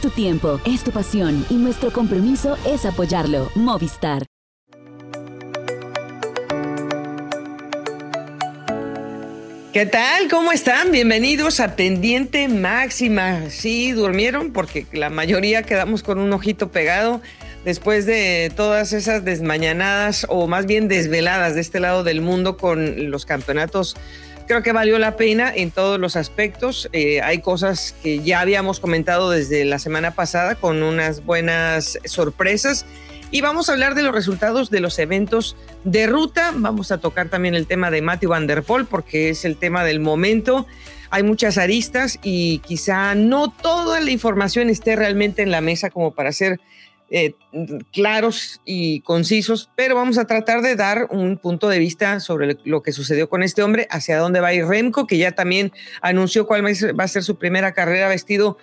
Tu tiempo, es tu pasión y nuestro compromiso es apoyarlo. Movistar. ¿Qué tal? ¿Cómo están? Bienvenidos a Pendiente Máxima. Sí, durmieron porque la mayoría quedamos con un ojito pegado después de todas esas desmañanadas o más bien desveladas de este lado del mundo con los campeonatos. Creo que valió la pena en todos los aspectos. Eh, hay cosas que ya habíamos comentado desde la semana pasada con unas buenas sorpresas y vamos a hablar de los resultados de los eventos de ruta. Vamos a tocar también el tema de Matthew Van porque es el tema del momento. Hay muchas aristas y quizá no toda la información esté realmente en la mesa como para ser eh, claros y concisos, pero vamos a tratar de dar un punto de vista sobre lo que sucedió con este hombre, hacia dónde va a ir Remco, que ya también anunció cuál va a ser su primera carrera vestido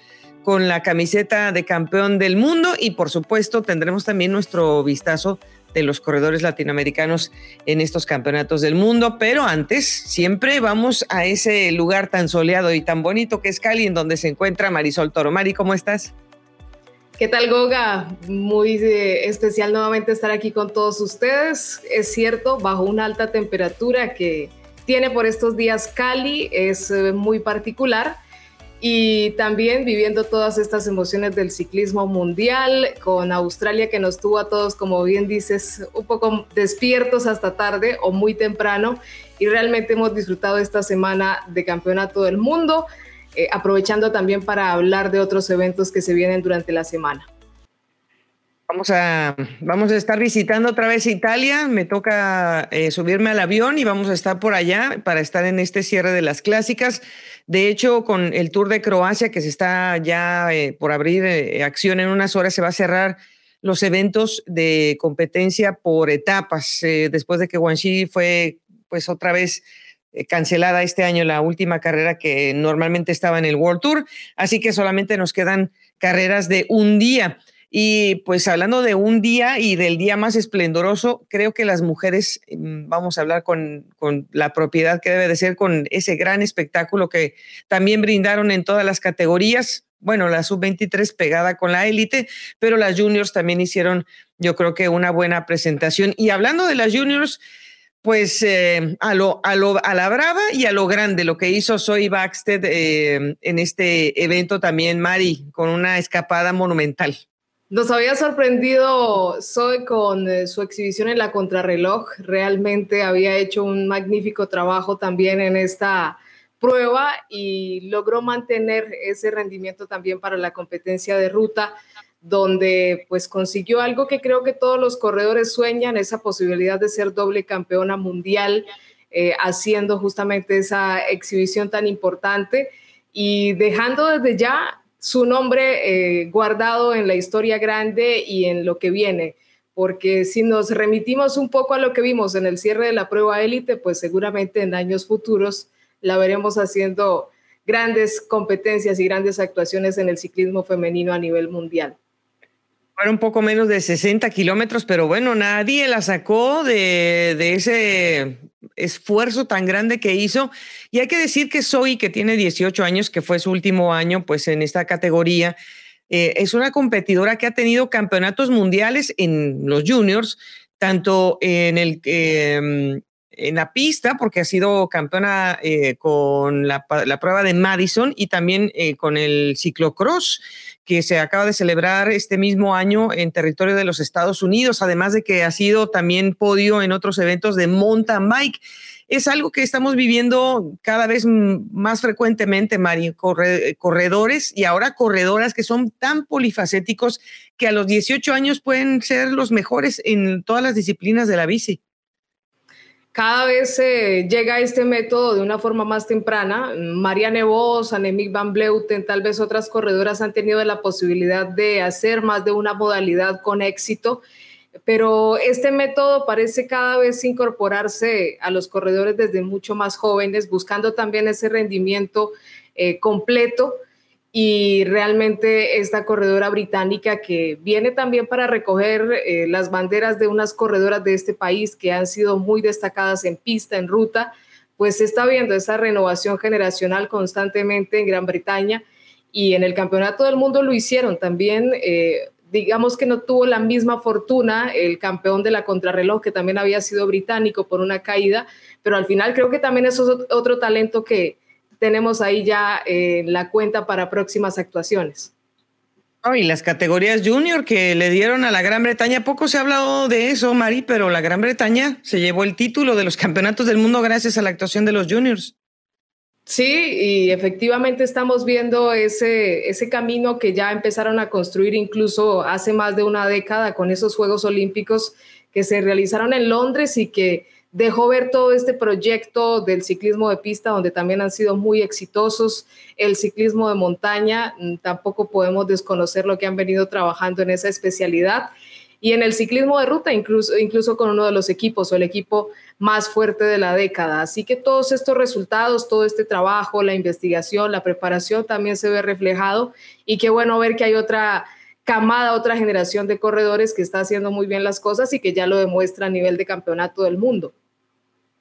con la camiseta de campeón del mundo y por supuesto tendremos también nuestro vistazo de los corredores latinoamericanos en estos campeonatos del mundo, pero antes siempre vamos a ese lugar tan soleado y tan bonito que es Cali, en donde se encuentra Marisol Toro. Mari, ¿cómo estás? ¿Qué tal, Goga? Muy eh, especial nuevamente estar aquí con todos ustedes. Es cierto, bajo una alta temperatura que tiene por estos días Cali, es eh, muy particular y también viviendo todas estas emociones del ciclismo mundial, con Australia que nos tuvo a todos, como bien dices, un poco despiertos hasta tarde o muy temprano, y realmente hemos disfrutado esta semana de Campeonato del Mundo, eh, aprovechando también para hablar de otros eventos que se vienen durante la semana. Vamos a, vamos a estar visitando otra vez Italia. Me toca eh, subirme al avión y vamos a estar por allá para estar en este cierre de las clásicas. De hecho, con el Tour de Croacia que se está ya eh, por abrir acción en unas horas, se va a cerrar los eventos de competencia por etapas. después de que Guangxi fue, pues, otra vez cancelada este año la última carrera que normalmente estaba en el World Tour. Así que solamente nos quedan carreras de un día. Y pues hablando de un día y del día más esplendoroso, creo que las mujeres, mm, vamos a hablar con, la propiedad que debe de ser, con ese gran espectáculo que también brindaron en todas las categorías. Bueno, la sub-23 pegada con la élite, pero las juniors también hicieron, yo creo que una buena presentación. Y hablando de las juniors, pues eh, a, lo, a, lo, a la brava y a lo grande, lo que hizo Soy Baxter eh, en este evento también, Mari, con una escapada monumental. Nos había sorprendido Zoe con eh, su exhibición en la contrarreloj. Realmente había hecho un magnífico trabajo también en esta prueba y logró mantener ese rendimiento también para la competencia de ruta, donde pues consiguió algo que creo que todos los corredores sueñan, esa posibilidad de ser doble campeona mundial, eh, haciendo justamente esa exhibición tan importante y dejando desde ya su nombre eh, guardado en la historia grande y en lo que viene. Porque si nos remitimos un poco a lo que vimos en el cierre de la prueba élite, pues seguramente en años futuros la veremos haciendo grandes competencias y grandes actuaciones en el ciclismo femenino a nivel mundial. Fueron un poco menos de 60 kilómetros, pero bueno, nadie la sacó de, ese esfuerzo tan grande que hizo. Y hay que decir que Zoe, que tiene 18 años, que fue su último año pues en esta categoría, eh, es una competidora que ha tenido campeonatos mundiales en los juniors, tanto en el... Eh, en la pista, porque ha sido campeona eh, con la, la, prueba de Madison y también con el ciclocross que se acaba de celebrar este mismo año en territorio de los Estados Unidos, además de que ha sido también podio en otros eventos de mountain bike. Es algo que estamos viviendo cada vez más frecuentemente, Mari, corredores y ahora corredoras que son tan polifacéticos que a los 18 años pueden ser los mejores en todas las disciplinas de la bici cada vez llega este método de una forma más temprana. María Nevos, Annemiek van Bleuten, tal vez otras corredoras han tenido la posibilidad de hacer más de una modalidad con éxito, pero este método parece cada vez incorporarse a los corredores desde mucho más jóvenes, buscando también ese rendimiento eh, completo y realmente esta corredora británica que viene también para recoger eh, las banderas de unas corredoras de este país que han sido muy destacadas en pista, en ruta, pues se está viendo esa renovación generacional constantemente en Gran Bretaña y en el Campeonato del Mundo lo hicieron también. Eh, digamos que no tuvo la misma fortuna el campeón de la contrarreloj, que también había sido británico por una caída, pero al final creo que también eso es otro talento que tenemos ahí ya en la cuenta para próximas actuaciones. y las categorías junior que le dieron a la Gran Bretaña, poco se ha hablado de eso, Mari, pero la Gran Bretaña se llevó el título de los campeonatos del mundo gracias a la actuación de los juniors. Sí, y efectivamente estamos viendo ese, ese camino que ya empezaron a construir incluso hace más de una década con esos Juegos Olímpicos que se realizaron en Londres y que dejó ver todo este proyecto del ciclismo de pista, donde también han sido muy exitosos. El ciclismo de montaña, mm, tampoco podemos desconocer lo que han venido trabajando en esa especialidad y en el ciclismo de ruta, incluso, incluso con uno de los equipos o el equipo más fuerte de la década. Así que todos estos resultados, todo este trabajo, la investigación, la preparación también se ve reflejado y qué bueno ver que hay otra camada, otra generación de corredores que está haciendo muy bien las cosas y que ya lo demuestra a nivel de campeonato del mundo.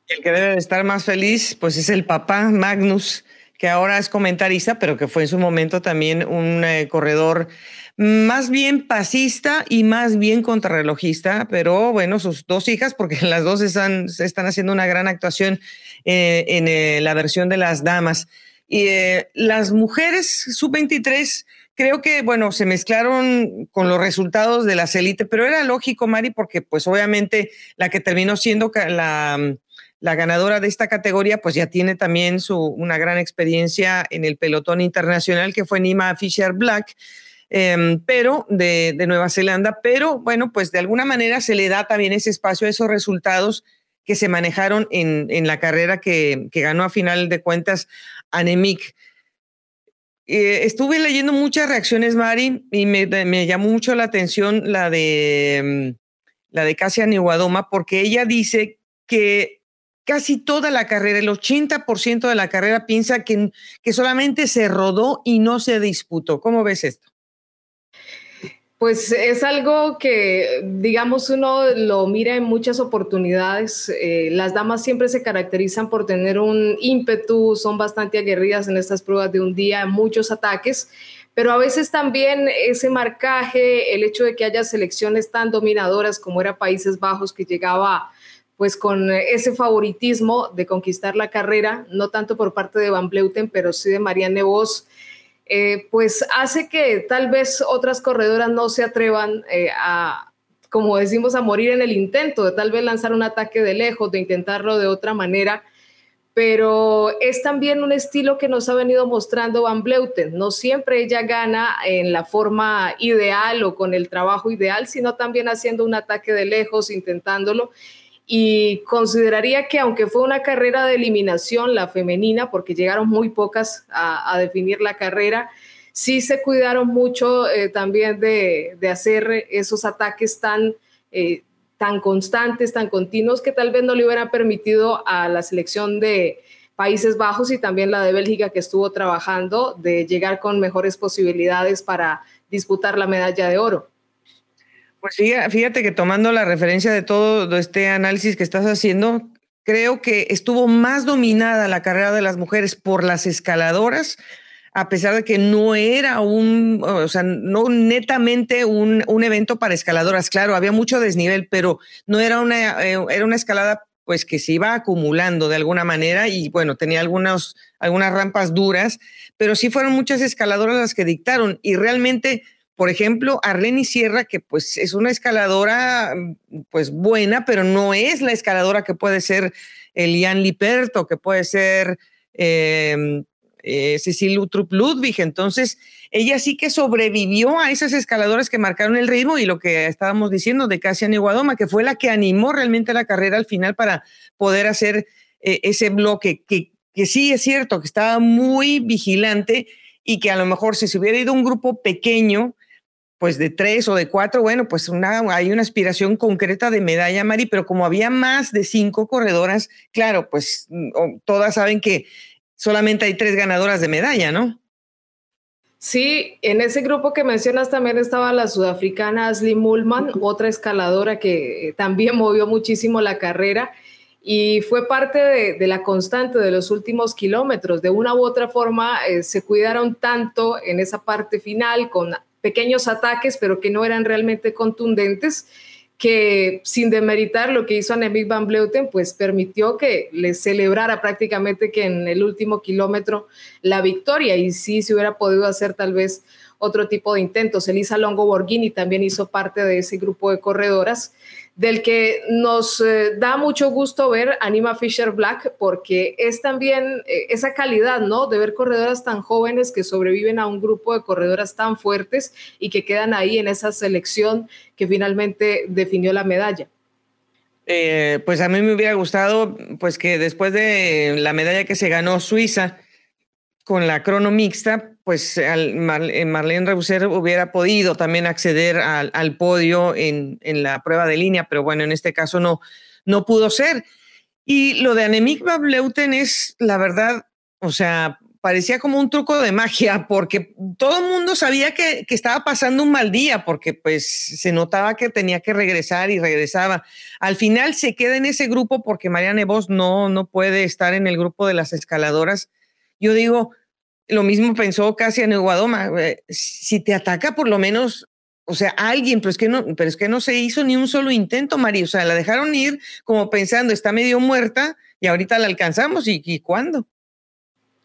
El que debe estar más feliz, pues es el papá Magnus, que ahora es comentarista, pero que fue en su momento también un eh, corredor más bien pasista y más bien contrarrelojista, pero bueno, sus dos hijas, porque las dos están, están haciendo una gran actuación eh, en eh, la versión de las damas. Y las mujeres sub-23 creo que, bueno, se mezclaron con los resultados de las élites, pero era lógico, Mari, porque pues obviamente la que terminó siendo la, la ganadora de esta categoría, pues ya tiene también su, una gran experiencia en el pelotón internacional, que fue Nima Fisher Black, Em, pero de, Nueva Zelanda, pero bueno, pues de alguna manera se le da también ese espacio a esos resultados que se manejaron en, la carrera que, ganó a final de cuentas Anemic. Eh, estuve leyendo muchas reacciones, Mari, y me, llamó mucho la atención la de, em, la de Niwadoma, porque ella dice que casi toda la carrera, el 80% de la carrera piensa que, que solamente se rodó y no se disputó. ¿Cómo ves esto? Pues es algo que, digamos, uno lo mira en muchas oportunidades. Eh, las damas siempre se caracterizan por tener un ímpetu, son bastante aguerridas en estas pruebas de un día, muchos ataques, pero a veces también ese marcaje, el hecho de que haya selecciones tan dominadoras como era Países Bajos, que llegaba pues con ese favoritismo de conquistar la carrera, no tanto por parte de Van Bleuten, pero sí de Marianne Vos eh, pues hace que tal vez otras corredoras no se atrevan eh, a, como decimos, a morir en el intento de tal vez lanzar un ataque de lejos, de intentarlo de otra manera. Pero es también un estilo que nos ha venido mostrando Van Bleuten. No siempre ella gana en la forma ideal o con el trabajo ideal, sino también haciendo un ataque de lejos, intentándolo y consideraría que aunque fue una carrera de eliminación, la femenina, porque llegaron muy pocas a, definir la carrera, sí se cuidaron mucho eh, también de, hacer esos ataques tan, eh, tan constantes, tan continuos, que tal vez no le hubieran permitido a la selección de Países Bajos y también la de Bélgica que estuvo trabajando de llegar con mejores posibilidades para disputar la medalla de oro. Pues fíjate que tomando la referencia de todo este análisis que estás haciendo, creo que estuvo más dominada la carrera de las mujeres por las escaladoras, a pesar de que no era un, o sea, no netamente un, evento para escaladoras. Claro, había mucho desnivel, pero no era una, eh, era una escalada pues que se iba acumulando de alguna manera y bueno, tenía algunas rampas duras, pero sí fueron muchas escaladoras las que dictaron y realmente por ejemplo, Arleni Sierra, que pues es una escaladora pues buena, pero no es la escaladora que puede ser Elian Liperto, que puede ser eh, eh, Cecilia Utrup Ludwig. Entonces, ella sí que sobrevivió a esas escaladoras que marcaron el ritmo y lo que estábamos diciendo de Casia Iguadoma, que fue la que animó realmente la carrera al final para poder hacer eh, ese bloque, que, que sí es cierto, que estaba muy vigilante y que a lo mejor si se hubiera ido un grupo pequeño, pues de tres o de cuatro, bueno, pues una, hay una aspiración concreta de medalla, Mari, pero como había más de cinco corredoras, claro, pues todas saben que solamente hay tres ganadoras de medalla, ¿no? Sí, en ese grupo que mencionas también estaba la sudafricana Ashley Mullman, otra escaladora que también movió muchísimo la carrera y fue parte de, la constante de los últimos kilómetros. De una u otra forma, eh, se cuidaron tanto en esa parte final con pequeños ataques, pero que no eran realmente contundentes que sin demeritar lo que hizo Annemiek van Bleuten, pues permitió que le celebrara prácticamente que en el último kilómetro la victoria y sí se hubiera podido hacer tal vez otro tipo de intentos. Elisa Longo Borghini también hizo parte de ese grupo de corredoras del que nos eh, da mucho gusto ver Anima Fisher Black porque es también eh, esa calidad, ¿no? De ver corredoras tan jóvenes que sobreviven a un grupo de corredoras tan fuertes y que quedan ahí en esa selección que finalmente definió la medalla. Eh, pues a mí me hubiera gustado, pues que después de la medalla que se ganó Suiza, con la crono mixta, pues eh, Marlene Rebuser hubiera podido también acceder al, podio en, la prueba de línea, pero bueno, en este caso no, no pudo ser. Y lo de Annemiek Bleuten es, la verdad, o sea, parecía como un truco de magia, porque todo el mundo sabía que, que, estaba pasando un mal día, porque pues se notaba que tenía que regresar y regresaba. Al final se queda en ese grupo porque Marianne Vos no, no puede estar en el grupo de las escaladoras yo digo, lo mismo pensó casi en Guadoma, eh, si te ataca por lo menos, o sea, alguien, pero es que no, pero es que no se hizo ni un solo intento, María, o sea, la dejaron ir como pensando, está medio muerta y ahorita la alcanzamos y, y cuándo.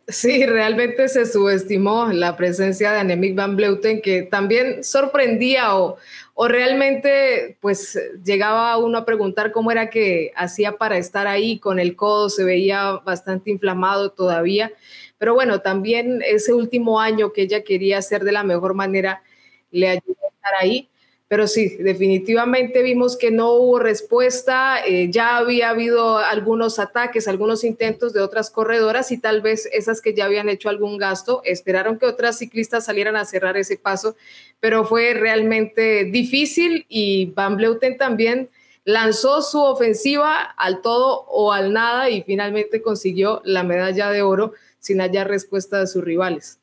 Sí, realmente se subestimó la presencia de Annemiek van Bleuten, que también sorprendía o, o realmente pues llegaba uno a preguntar cómo era que hacía para estar ahí con el codo, se veía bastante inflamado todavía, pero bueno, también ese último año que ella quería hacer de la mejor manera le ayudó a estar ahí. Pero sí, definitivamente vimos que no hubo respuesta, eh, ya había habido algunos ataques, algunos intentos de otras corredoras y tal vez esas que ya habían hecho algún gasto, esperaron que otras ciclistas salieran a cerrar ese paso, pero fue realmente difícil y Van Bleuten también lanzó su ofensiva al todo o al nada y finalmente consiguió la medalla de oro sin hallar respuesta de sus rivales.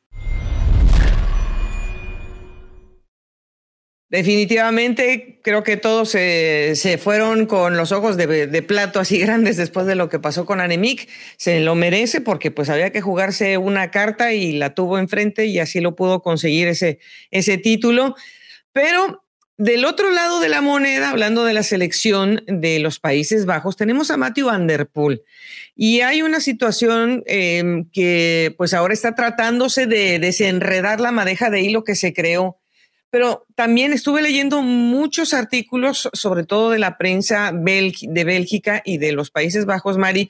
Definitivamente creo que todos se, fueron con los ojos de, plato así grandes después de lo que pasó con Anemic. Se lo merece porque pues había que jugarse una carta y la tuvo enfrente y así lo pudo conseguir ese, ese título. Pero del otro lado de la moneda, hablando de la selección de los Países Bajos, tenemos a Matthew Van Der. Y hay una situación em, que pues ahora está tratándose de desenredar la madeja de hilo que se creó pero también estuve leyendo muchos artículos, sobre todo de la prensa de Bélgica y de los Países Bajos, Mari,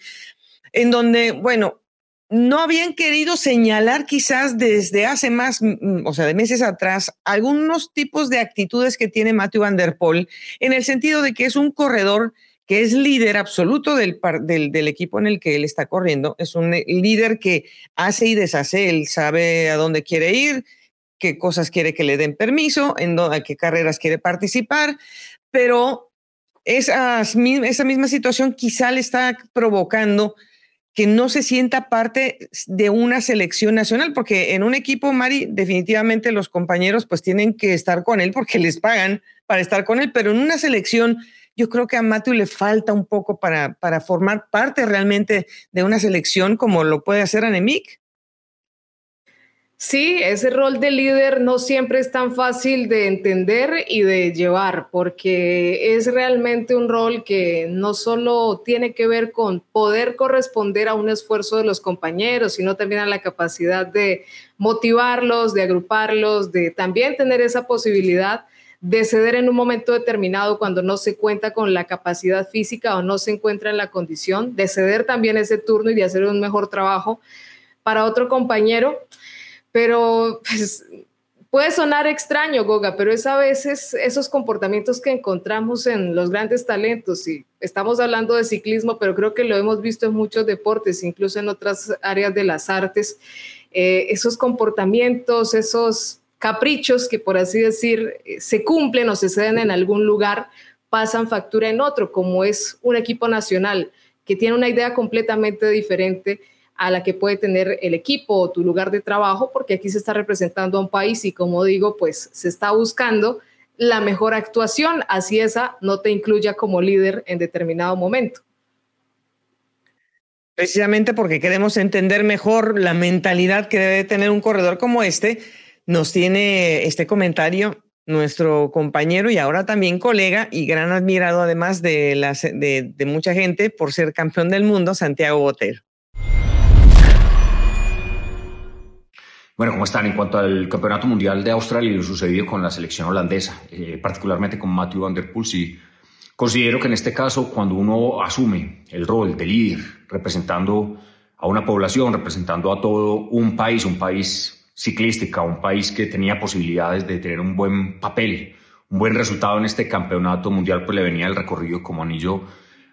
en donde, bueno, no habían querido señalar quizás desde hace más, o sea, de meses atrás, algunos tipos de actitudes que tiene Matthew Van Der Poel, en el sentido de que es un corredor que es líder absoluto del, del, del, equipo en el que él está corriendo. Es un líder que hace y deshace, él sabe a dónde quiere ir, qué cosas quiere que le den permiso, en dónde, qué carreras quiere participar, pero esa, misma situación quizá le está provocando que no se sienta parte de una selección nacional, porque en un equipo, Mari, definitivamente los compañeros pues tienen que estar con él porque les pagan para estar con él, pero en una selección yo creo que a Matthew le falta un poco para, para formar parte realmente de una selección como lo puede hacer Anemic. Sí, ese rol de líder no siempre es tan fácil de entender y de llevar, porque es realmente un rol que no solo tiene que ver con poder corresponder a un esfuerzo de los compañeros, sino también a la capacidad de motivarlos, de agruparlos, de también tener esa posibilidad de ceder en un momento determinado cuando no se cuenta con la capacidad física o no se encuentra en la condición, de ceder también ese turno y de hacer un mejor trabajo para otro compañero pero pues, puede sonar extraño, Goga, pero es a veces esos comportamientos que encontramos en los grandes talentos. Y estamos hablando de ciclismo, pero creo que lo hemos visto en muchos deportes, incluso en otras áreas de las artes. Eh, esos comportamientos, esos caprichos que por así decir eh, se cumplen o se ceden en algún lugar, pasan factura en otro, como es un equipo nacional que tiene una idea completamente diferente a la que puede tener el equipo o tu lugar de trabajo, porque aquí se está representando a un país y como digo, pues se está buscando la mejor actuación, así esa no te incluya como líder en determinado momento. precisamente porque queremos entender mejor la mentalidad que debe tener un corredor como este, nos tiene este comentario nuestro compañero y ahora también colega y gran admirado además de, las, de, de mucha gente por ser campeón del mundo, Santiago Botero. Bueno, ¿cómo están? En cuanto al Campeonato Mundial de Australia y lo sucedido con la selección holandesa, eh, particularmente con Matthew Van Der Poel, sí, considero que en este caso, cuando uno asume el rol de líder, representando a una población, representando a todo un país, un país ciclística, un país que tenía posibilidades de tener un buen papel, un buen resultado en este campeonato mundial, pues le venía el recorrido como anillo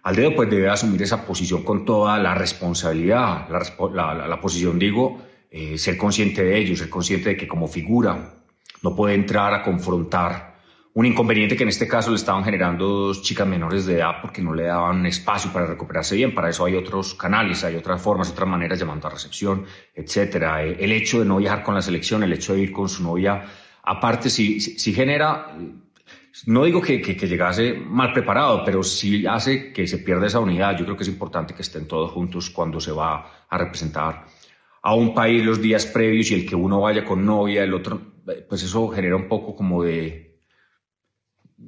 al dedo, pues debe asumir esa posición con toda la responsabilidad, la, la, la posición, digo, eh, ser consciente de ello, ser consciente de que como figura no puede entrar a confrontar un inconveniente que en este caso le estaban generando dos chicas menores de edad porque no le daban espacio para recuperarse bien. Para eso hay otros canales, hay otras formas, otras maneras llamando a recepción, etcétera. Eh, el hecho de no viajar con la selección, el hecho de ir con su novia, aparte, si, si, genera, no digo que, que, que, llegase mal preparado, pero sí hace que se pierda esa unidad. Yo creo que es importante que estén todos juntos cuando se va a representar a un país los días previos y el que uno vaya con novia, el otro, pues eso genera un poco como de,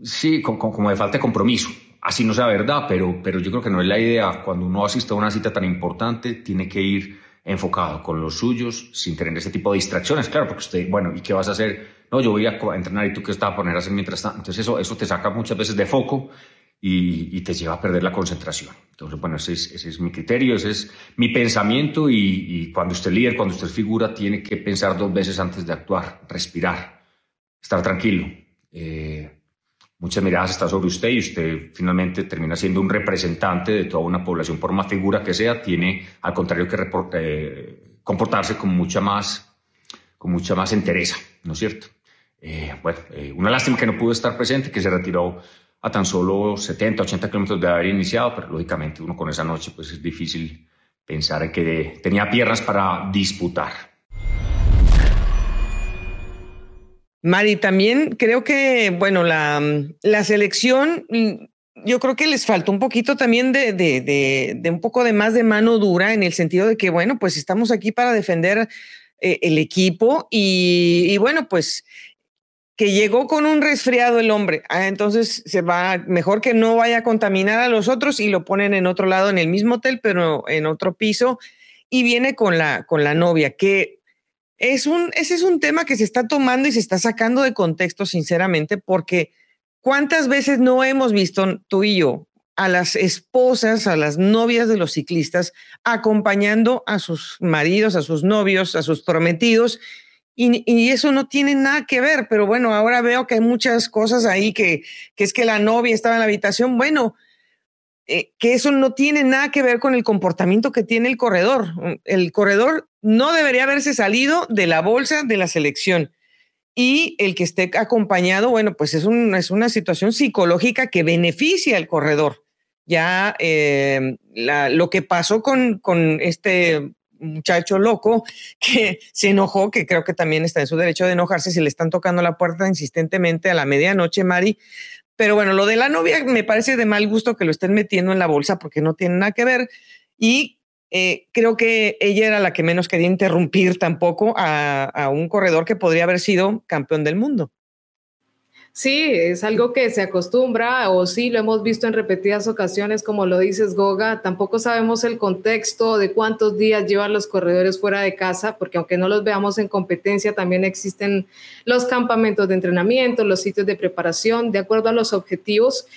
sí, como, de falta de compromiso. Así no sea verdad, pero, pero yo creo que no es la idea. Cuando uno asiste a una cita tan importante, tiene que ir enfocado con los suyos, sin tener ese tipo de distracciones, claro, porque usted, bueno, ¿y qué vas a hacer? No, yo voy a entrenar y tú qué estás a poner a hacer mientras tanto. Entonces eso, eso te saca muchas veces de foco y, te lleva a perder la concentración. Entonces, bueno, ese es, ese es mi criterio, ese es mi pensamiento y, cuando usted líder, cuando usted figura, tiene que pensar dos veces antes de actuar, respirar, estar tranquilo. Eh, muchas miradas están sobre usted y usted finalmente termina siendo un representante de toda una población, por más figura que sea, tiene al contrario que eh, comportarse con mucha más, con mucha más entereza, ¿no es cierto? Eh, bueno, una lástima que no pudo estar presente, que se retiró a tan solo 70, 80 kilómetros de haber iniciado, pero lógicamente uno con esa noche pues es difícil pensar en que tenía piernas para disputar. Mari, también creo que, bueno, la, la selección, yo creo que les faltó un poquito también de, de, un poco de más de mano dura en el sentido de que, bueno, pues estamos aquí para defender eh, el equipo y, bueno, pues que llegó con un resfriado el hombre. Ah, entonces se va, mejor que no vaya a contaminar a los otros y lo ponen en otro lado, en el mismo hotel, pero en otro piso, y viene con la, con la novia, que es un, ese es un tema que se está tomando y se está sacando de contexto, sinceramente, porque cuántas veces no hemos visto tú y yo a las esposas, a las novias de los ciclistas, acompañando a sus maridos, a sus novios, a sus prometidos, y, eso no tiene nada que ver, pero bueno, ahora veo que hay muchas cosas ahí que, que es que la novia estaba en la habitación. Bueno, eh, que eso no tiene nada que ver con el comportamiento que tiene el corredor. El corredor no debería haberse salido de la bolsa de la selección. Y el que esté acompañado, bueno, pues es, un, es una situación psicológica que beneficia al corredor. Ya eh, lo que pasó con, con este muchacho loco que se enojó, que creo que también está en su derecho de enojarse si le están tocando la puerta insistentemente a la medianoche, Mari. Pero bueno, lo de la novia me parece de mal gusto que lo estén metiendo en la bolsa porque no tiene nada que ver. Y eh, creo que ella era la que menos quería interrumpir tampoco a, a un corredor que podría haber sido campeón del mundo. Sí, es algo que se acostumbra o sí lo hemos visto en repetidas ocasiones, como lo dices Goga. Tampoco sabemos el contexto de cuántos días llevan los corredores fuera de casa, porque aunque no los veamos en competencia, también existen los campamentos de entrenamiento, los sitios de preparación, de acuerdo a los objetivos.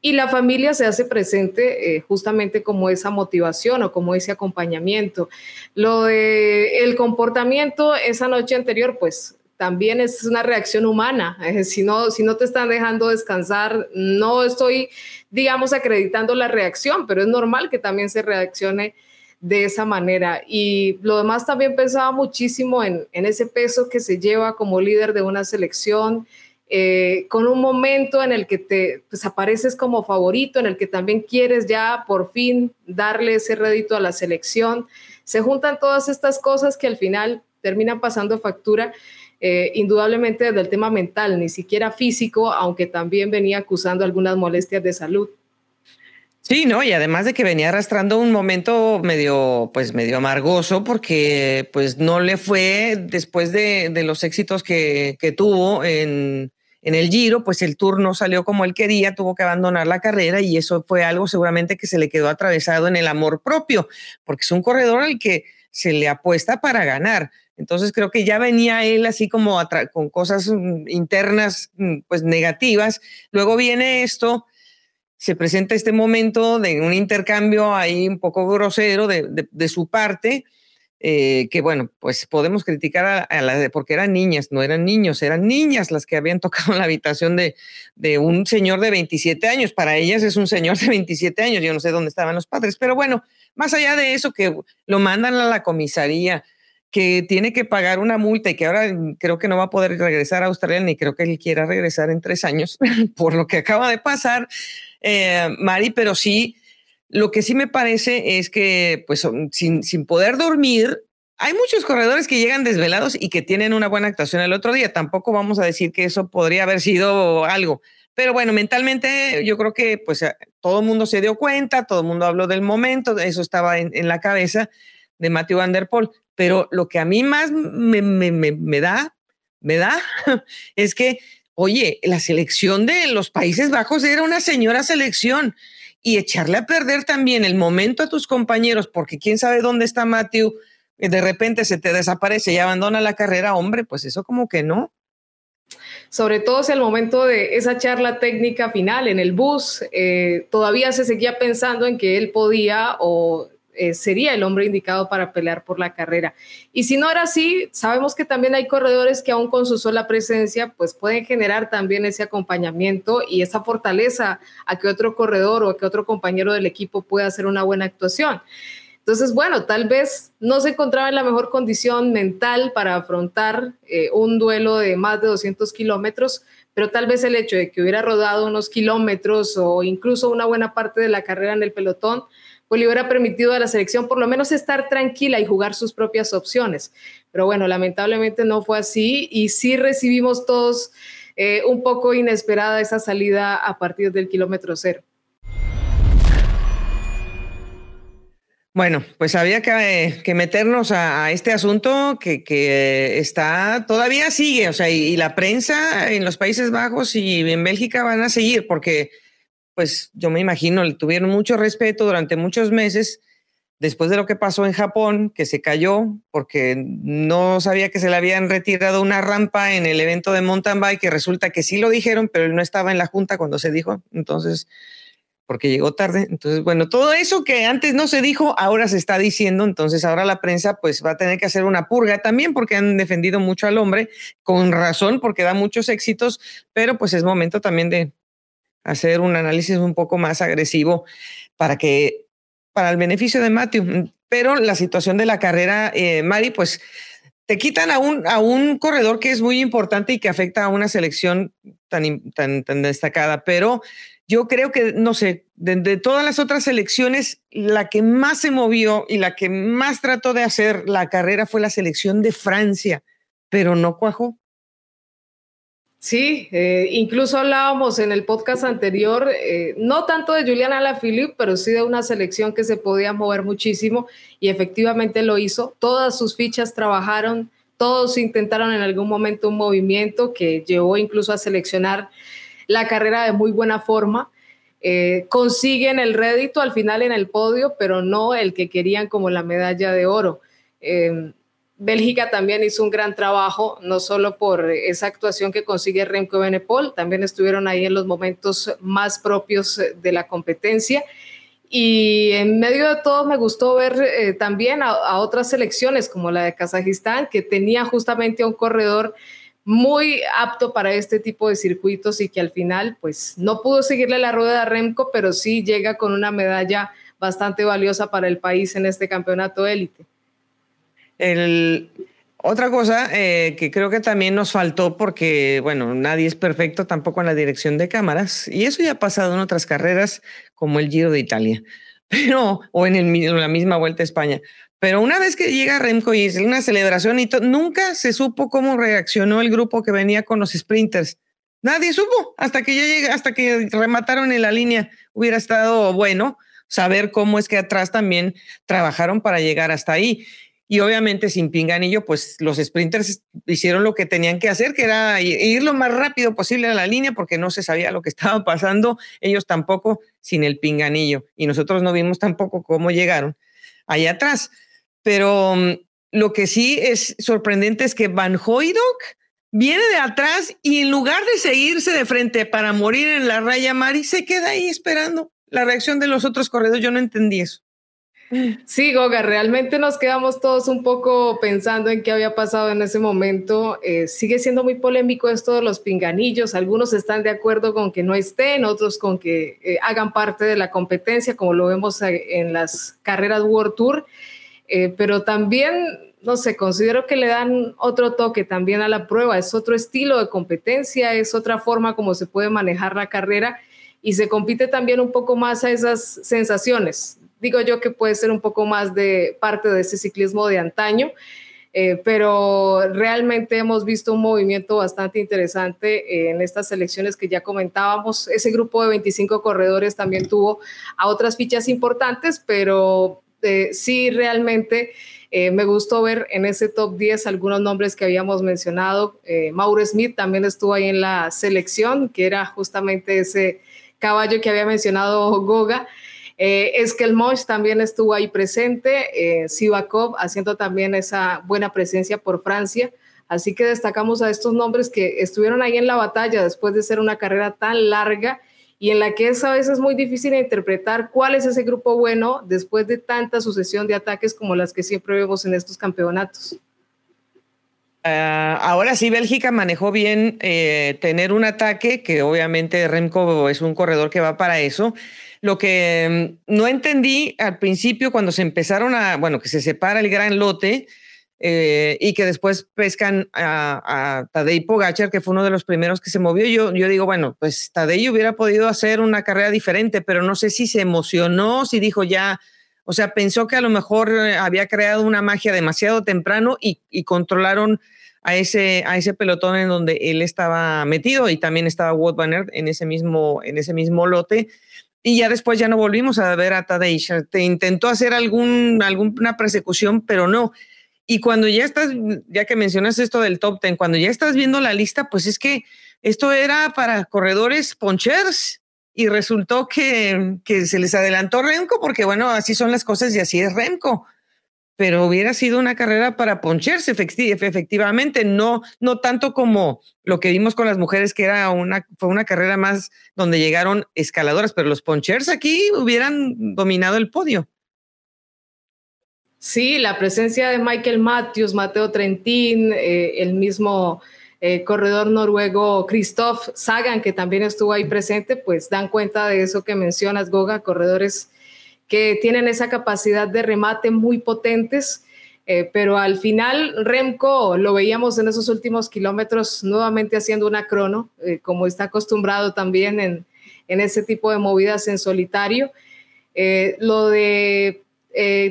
Y la familia se hace presente eh, justamente como esa motivación o como ese acompañamiento. Lo de el comportamiento esa noche anterior, pues también es una reacción humana. si, no, si no te están dejando descansar, no estoy, digamos, acreditando la reacción, pero es normal que también se reaccione de esa manera. Y lo demás también pensaba muchísimo en, ese peso que se lleva como líder de una selección, eh, con un momento en el que te pues, apareces como favorito, en el que también quieres ya por fin darle ese rédito a la selección. Se juntan todas estas cosas que al final terminan pasando factura eh, indudablemente desde el tema mental, ni siquiera físico, aunque también venía acusando algunas molestias de salud. Sí, no, y además de que venía arrastrando un momento medio, pues medio amargoso, porque pues no le fue después de, los éxitos que, que tuvo en, en, el Giro, pues el tour no salió como él quería, tuvo que abandonar la carrera y eso fue algo seguramente que se le quedó atravesado en el amor propio, porque es un corredor al que se le apuesta para ganar. Entonces creo que ya venía él así como con cosas mm, internas mm, pues negativas. Luego viene esto se presenta este momento de un intercambio ahí un poco grosero de, su parte, eh, que bueno, pues podemos criticar a, a las porque eran niñas, no eran niños, eran niñas las que habían tocado la habitación de, de un señor de 27 años. Para ellas es un señor de 27 años, yo no sé dónde estaban los padres, pero bueno, más allá de eso, que lo mandan a la comisaría, que tiene que pagar una multa y que ahora creo que no va a poder regresar a Australia, ni creo que él quiera regresar en tres años por lo que acaba de pasar, eh, Mari, pero sí, lo que sí me parece es que, pues, sin, sin poder dormir, hay muchos corredores que llegan desvelados y que tienen una buena actuación el otro día. Tampoco vamos a decir que eso podría haber sido algo. Pero bueno, mentalmente yo creo que pues todo el mundo se dio cuenta, todo el mundo habló del momento, eso estaba en, en la cabeza de Matthew Van Der Poel. Pero lo que a mí más me, da, me da, es que Oye, la selección de los Países Bajos era una señora selección y echarle a perder también el momento a tus compañeros, porque quién sabe dónde está Matthew, de repente se te desaparece y abandona la carrera, hombre, pues eso como que no. Sobre todo si al momento de esa charla técnica final en el bus, eh, todavía se seguía pensando en que él podía o eh, sería el hombre indicado para pelear por la carrera. Y si no era así, sabemos que también hay corredores que aún con su sola presencia, pues pueden generar también ese acompañamiento y esa fortaleza a que otro corredor o a que otro compañero del equipo pueda hacer una buena actuación. Entonces, bueno, tal vez no se encontraba en la mejor condición mental para afrontar eh, un duelo de más de 200 kilómetros, pero tal vez el hecho de que hubiera rodado unos kilómetros o incluso una buena parte de la carrera en el pelotón, pues le hubiera permitido a la selección por lo menos estar tranquila y jugar sus propias opciones. Pero bueno, lamentablemente no fue así y sí recibimos todos eh, un poco inesperada esa salida a partir del kilómetro cero. Bueno, pues había que, que meternos a, este asunto que, que, está, todavía sigue, o sea, y, la prensa en los Países Bajos y en Bélgica van a seguir, porque pues yo me imagino, le tuvieron mucho respeto durante muchos meses después de lo que pasó en Japón, que se cayó porque no sabía que se le habían retirado una rampa en el evento de mountain bike, que resulta que sí lo dijeron, pero él no estaba en la junta cuando se dijo, entonces, porque llegó tarde. Entonces, bueno, todo eso que antes no se dijo, ahora se está diciendo, entonces ahora la prensa pues va a tener que hacer una purga también porque han defendido mucho al hombre, con razón, porque da muchos éxitos, pero pues es momento también de hacer un análisis un poco más agresivo para que, para el beneficio de Matthew. Mm, pero la situación de la carrera, eh, Mari, pues te quitan a un, a un corredor que es muy importante y que afecta a una selección tan, tan, destacada. Pero yo creo que, no sé, de, todas las otras selecciones, la que más se movió y la que más trató de hacer la carrera fue la selección de Francia, pero no cuajó. Sí, eh, incluso hablábamos en el podcast anterior, eh, no tanto de Julian Alaphilippe, pero sí de una selección que se podía mover muchísimo y efectivamente lo hizo. Todas sus fichas trabajaron, todos intentaron en algún momento un movimiento que llevó incluso a seleccionar la carrera de muy buena forma. Eh, consiguen el rédito al final en el podio, pero no el que querían como la medalla de oro. Bélgica también hizo un gran trabajo, no solo por esa actuación que consigue Remco Benepol, también estuvieron ahí en los momentos más propios de la competencia. Y en medio de todo me gustó ver eh, también a, a, otras selecciones como la de Kazajistán, que tenía justamente un corredor muy apto para este tipo de circuitos y que al final pues no pudo seguirle la rueda a Remco, pero sí llega con una medalla bastante valiosa para el país en este campeonato élite. Otra cosa eh, que creo que también nos faltó, porque, bueno, nadie es perfecto tampoco en la dirección de cámaras, y eso ya ha pasado en otras carreras como el Giro de Italia, pero, o en la misma Vuelta a España. Pero una vez que llega Remco y es una celebración y nunca se supo cómo reaccionó el grupo que venía con los sprinters. Nadie supo hasta que ya llega, hasta que remataron en la línea. Hubiera estado bueno saber cómo es que atrás también trabajaron para llegar hasta ahí. Y obviamente sin pinganillo, pues los sprinters hicieron lo que tenían que hacer, que era ir lo más rápido posible a la línea porque no se sabía lo que estaba pasando, ellos tampoco sin el pinganillo. Y nosotros no vimos tampoco cómo llegaron allá atrás. Pero mm, lo que sí es sorprendente es que Van Hoydok viene de atrás y en lugar de seguirse de frente para morir en la raya Mari, se queda ahí esperando la reacción de los otros corredores. Yo no entendí eso. Sí, Goga, realmente nos quedamos todos un poco pensando en qué había pasado en ese momento. Eh, sigue siendo muy polémico esto de los pinganillos. Algunos están de acuerdo con que no estén, otros con que eh, hagan parte de la competencia, como lo vemos eh, en las carreras World Tour. pero también, no sé, considero que le dan otro toque también a la prueba. Es otro estilo de competencia, es otra forma como se puede manejar la carrera y se compite también un poco más a esas sensaciones digo yo que puede ser un poco más de parte de ese ciclismo de antaño. Eh, pero realmente hemos visto un movimiento bastante interesante en estas elecciones que ya comentábamos. Ese grupo de 25 corredores también tuvo a otras fichas importantes, pero eh, sí realmente eh, me gustó ver en ese top 10 algunos nombres que habíamos mencionado. Mauro Smith también estuvo ahí en la selección, que era justamente ese caballo que había mencionado Goga. Eh, es que el Mosh también estuvo ahí presente, eh, Sivakov haciendo también esa buena presencia por Francia. Así que destacamos a estos nombres que estuvieron ahí en la batalla después de ser una carrera tan larga y en la que es a veces muy difícil interpretar cuál es ese grupo bueno después de tanta sucesión de ataques como las que siempre vemos en estos campeonatos. Ah, ahora sí, Bélgica manejó bien eh, tener un ataque, que obviamente Remco es un corredor que va para eso, lo que mm, no entendí al principio cuando se empezaron a, bueno, que se separa el gran lote eh, y que después pescan a, a, Tadej Pogacar, que fue uno de los primeros que se movió, yo, yo digo, bueno, pues Tadej hubiera podido hacer una carrera diferente, pero no sé si se emocionó, si dijo ya, o sea, pensó que a lo mejor eh, había creado una magia demasiado temprano y, controlaron a ese, a ese pelotón en donde él estaba metido y también estaba Wout Van Aert en ese mismo, en ese mismo lote y ya después ya no volvimos a ver a Tadej. Te intentó hacer algún, alguna persecución, pero no. Y cuando ya estás, ya que mencionas esto del top ten, cuando ya estás viendo la lista, pues es que esto era para corredores ponchers y resultó que, que se les adelantó Remco, porque bueno, así son las cosas y así es Remco pero hubiera sido una carrera para poncharse efectivamente, no, no tanto como lo que vimos con las mujeres, que era una, fue una carrera más donde llegaron escaladoras, pero los ponchers aquí hubieran dominado el podio. Sí, la presencia de Michael Matthews, Mateo Trentin, eh, el mismo eh, corredor noruego Christoph Sagan, que también estuvo ahí presente, pues dan cuenta de eso que mencionas, Goga, corredores que tienen esa capacidad de remate muy potentes, eh, pero al final Remco lo veíamos en esos últimos kilómetros nuevamente haciendo una crono, eh, como está acostumbrado también en, en, ese tipo de movidas en solitario. Eh, lo de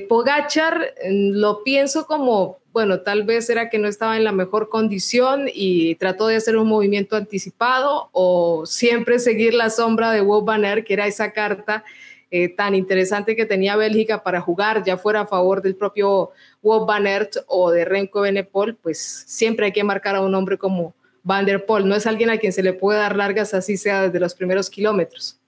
Pogachar mm, lo pienso como, bueno, tal vez era que no estaba en la mejor condición y trató de hacer un movimiento anticipado o siempre seguir la sombra de Wout Van Aert, que era esa carta eh, tan interesante que tenía Bélgica para jugar, ya fuera a favor del propio Wout Van Aert o de Remco Benepol, pues siempre hay que marcar a un hombre como Van der Poel. No es alguien a quien se le puede dar largas así sea desde los primeros kilómetros.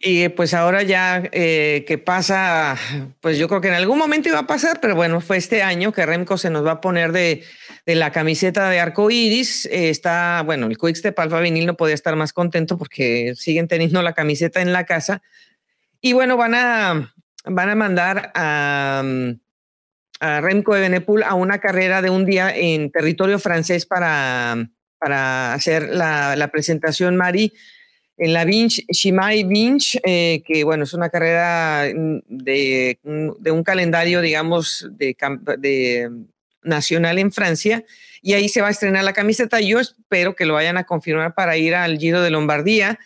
Y pues ahora ya eh, que pasa, pues yo creo que en algún momento iba a pasar, pero bueno, fue este año que Remco se nos va a poner de, de la camiseta de arco iris. Eh, está, bueno, el Quickstep Alfa Vinil no podía estar más contento porque siguen teniendo la camiseta en la casa, y bueno, van a, van a mandar a, Remco de Benepul a una carrera de un día en territorio francés para, para hacer la, la presentación, Mari, en la Vinch, Shimai Vinch, eh, que bueno, es una carrera de, de un calendario, digamos, de, de, nacional en Francia, y ahí se va a estrenar la camiseta. Yo espero que lo vayan a confirmar para ir al Giro de Lombardía